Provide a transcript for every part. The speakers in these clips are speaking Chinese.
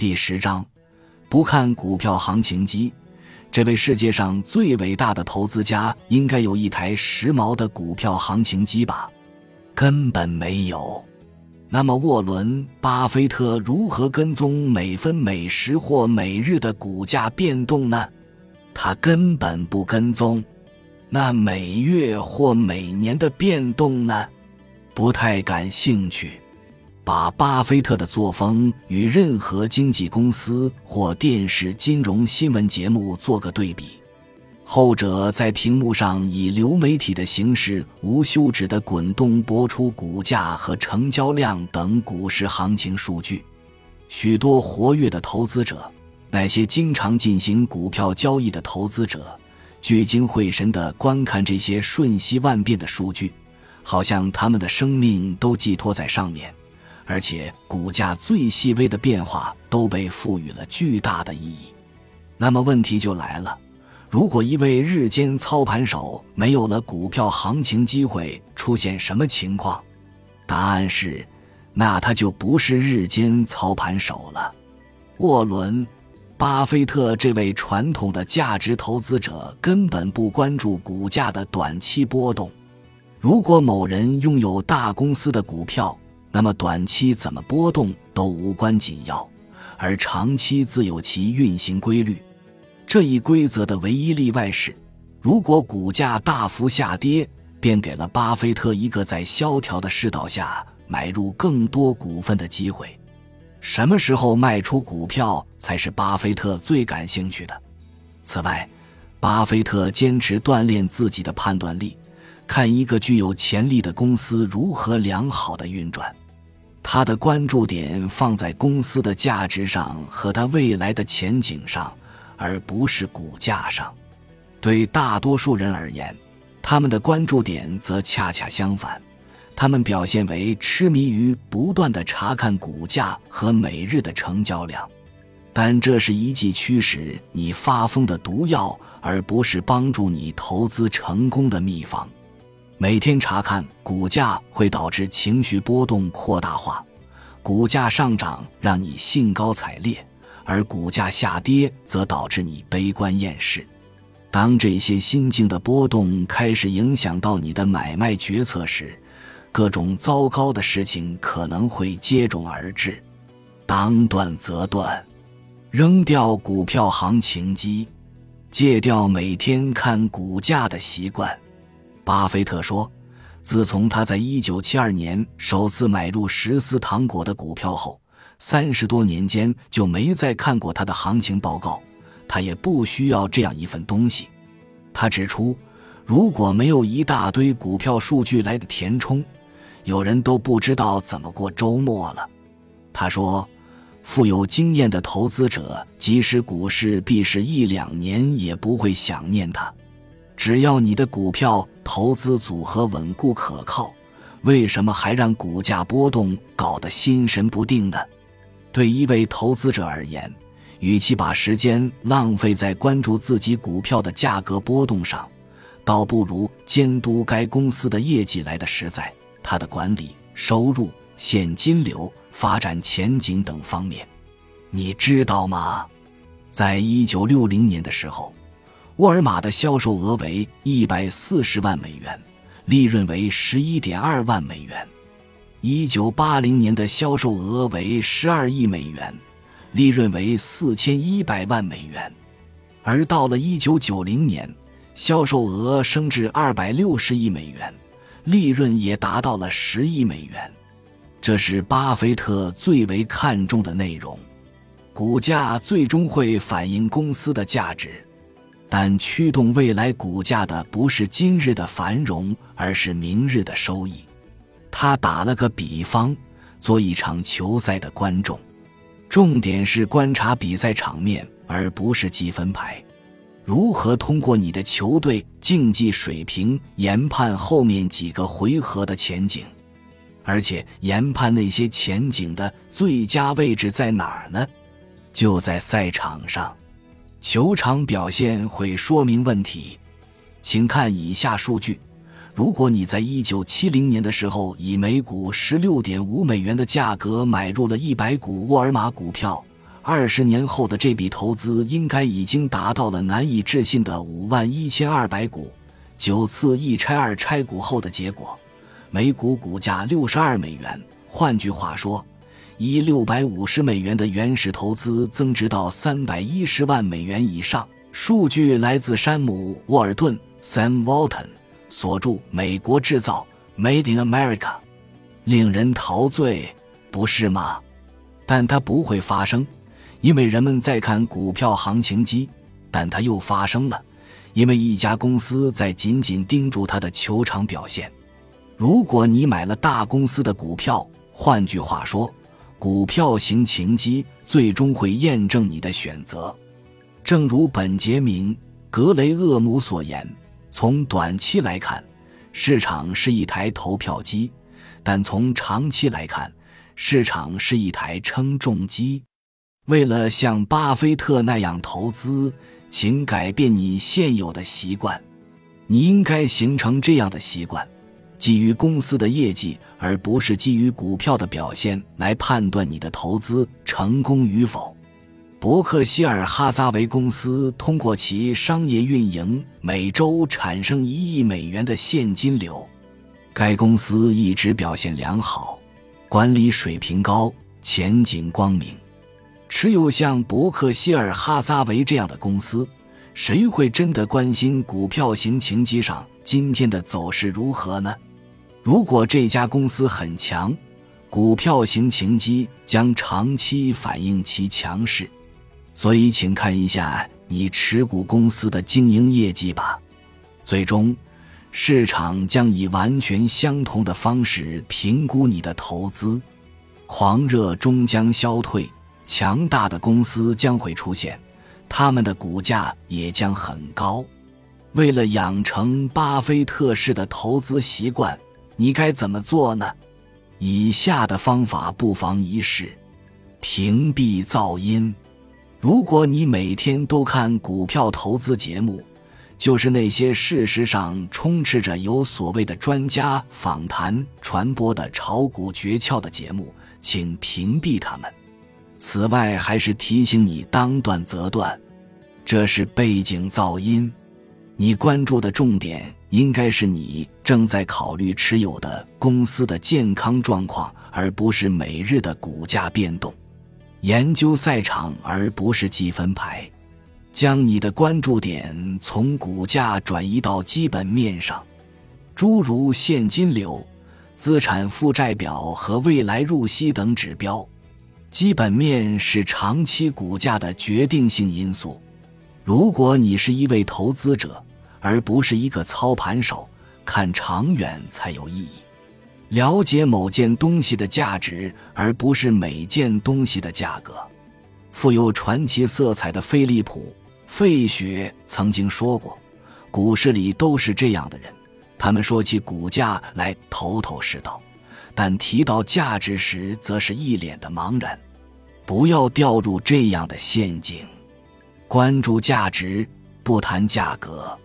第十章，不看股票行情机。这位世界上最伟大的投资家应该有一台时髦的股票行情机吧？根本没有。那么，沃伦·巴菲特如何跟踪每分每时或每日的股价变动呢？他根本不跟踪。那每月或每年的变动呢？不太感兴趣。把巴菲特的作风与任何经纪公司或电视金融新闻节目做个对比，后者在屏幕上以流媒体的形式无休止地滚动播出股价和成交量等股市行情数据。许多活跃的投资者，那些经常进行股票交易的投资者，聚精会神地观看这些瞬息万变的数据，好像他们的生命都寄托在上面。而且，股价最细微的变化都被赋予了巨大的意义。那么，问题就来了：如果一位日间操盘手没有了股票行情机会，出现什么情况？答案是，那他就不是日间操盘手了。沃伦·巴菲特这位传统的价值投资者根本不关注股价的短期波动。如果某人拥有大公司的股票，那么短期怎么波动都无关紧要，而长期自有其运行规律。这一规则的唯一例外是，如果股价大幅下跌，便给了巴菲特一个在萧条的市道下买入更多股份的机会。什么时候卖出股票才是巴菲特最感兴趣的？此外，巴菲特坚持锻炼自己的判断力，看一个具有潜力的公司如何良好的运转。他的关注点放在公司的价值上和他未来的前景上，而不是股价上。对大多数人而言，他们的关注点则恰恰相反，他们表现为痴迷于不断的查看股价和每日的成交量。但这是一剂驱使你发疯的毒药，而不是帮助你投资成功的秘方。每天查看股价会导致情绪波动扩大化，股价上涨让你兴高采烈，而股价下跌则导致你悲观厌世。当这些心境的波动开始影响到你的买卖决策时，各种糟糕的事情可能会接踵而至。当断则断，扔掉股票行情机，戒掉每天看股价的习惯。巴菲特说：“自从他在1972年首次买入十丝糖果的股票后，三十多年间就没再看过他的行情报告。他也不需要这样一份东西。”他指出：“如果没有一大堆股票数据来的填充，有人都不知道怎么过周末了。”他说：“富有经验的投资者，即使股市闭市一两年，也不会想念它。”只要你的股票投资组合稳固可靠，为什么还让股价波动搞得心神不定呢？对一位投资者而言，与其把时间浪费在关注自己股票的价格波动上，倒不如监督该公司的业绩来的实在。它的管理、收入、现金流、发展前景等方面，你知道吗？在一九六零年的时候。沃尔玛的销售额为一百四十万美元，利润为十一点二万美元。一九八零年的销售额为十二亿美元，利润为四千一百万美元。而到了一九九零年，销售额升至二百六十亿美元，利润也达到了十亿美元。这是巴菲特最为看重的内容。股价最终会反映公司的价值。但驱动未来股价的不是今日的繁荣，而是明日的收益。他打了个比方，做一场球赛的观众，重点是观察比赛场面，而不是积分牌。如何通过你的球队竞技水平研判后面几个回合的前景，而且研判那些前景的最佳位置在哪儿呢？就在赛场上。球场表现会说明问题，请看以下数据：如果你在一九七零年的时候以每股十六点五美元的价格买入了一百股沃尔玛股票，二十年后的这笔投资应该已经达到了难以置信的五万一千二百股。九次一拆二拆股后的结果，每股股价六十二美元。换句话说，以六百五十美元的原始投资增值到三百一十万美元以上。数据来自山姆·沃尔顿 （Sam Walton） 所著《美国制造》（Made in America），令人陶醉，不是吗？但它不会发生，因为人们在看股票行情机；但它又发生了，因为一家公司在紧紧盯住它的球场表现。如果你买了大公司的股票，换句话说，股票型情机最终会验证你的选择。正如本杰明·格雷厄姆所言，从短期来看，市场是一台投票机；但从长期来看，市场是一台称重机。为了像巴菲特那样投资，请改变你现有的习惯。你应该形成这样的习惯：基于公司的业绩，而不是基于股票的表现来判断你的投资成功与否。伯克希尔哈撒韦公司通过其商业运营，每周产生一亿美元的现金流。该公司一直表现良好，管理水平高，前景光明。持有像伯克希尔哈撒韦这样的公司，谁会真的关心股票型情机上今天的走势如何呢？如果这家公司很强，股票型情机将长期反映其强势。所以，请看一下你持股公司的经营业绩吧。最终，市场将以完全相同的方式评估你的投资。狂热终将消退，强大的公司将会出现，他们的股价也将很高。为了养成巴菲特式的投资习惯，你该怎么做呢？以下的方法不妨一试：屏蔽噪音。如果你每天都看股票投资节目，就是那些事实上充斥着有所谓的专家访谈传播的炒股诀窍的节目，请屏蔽他们。此外，还是提醒你当断则断，这是背景噪音。你关注的重点应该是你正在考虑持有的公司的健康状况，而不是每日的股价变动。研究赛场而不是积分牌，将你的关注点从股价转移到基本面上，诸如现金流、资产负债表和未来入息等指标。基本面是长期股价的决定性因素。如果你是一位投资者，而不是一个操盘手，看长远才有意义。了解某件东西的价值，而不是每件东西的价格。富有传奇色彩的菲利普·费雪曾经说过：“股市里都是这样的人，他们说起股价来头头是道，但提到价值时，则是一脸的茫然。不要掉入这样的陷阱，关注价值，不谈价格。”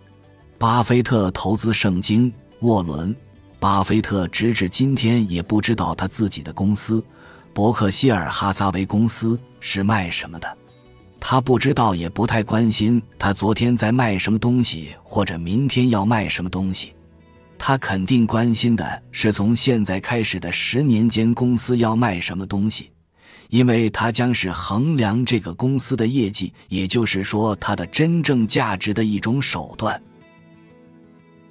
巴菲特投资圣经，沃伦。巴菲特直至今天也不知道他自己的公司伯克希尔哈撒韦公司是卖什么的，他不知道也不太关心他昨天在卖什么东西或者明天要卖什么东西，他肯定关心的是从现在开始的十年间公司要卖什么东西，因为它将是衡量这个公司的业绩，也就是说它的真正价值的一种手段。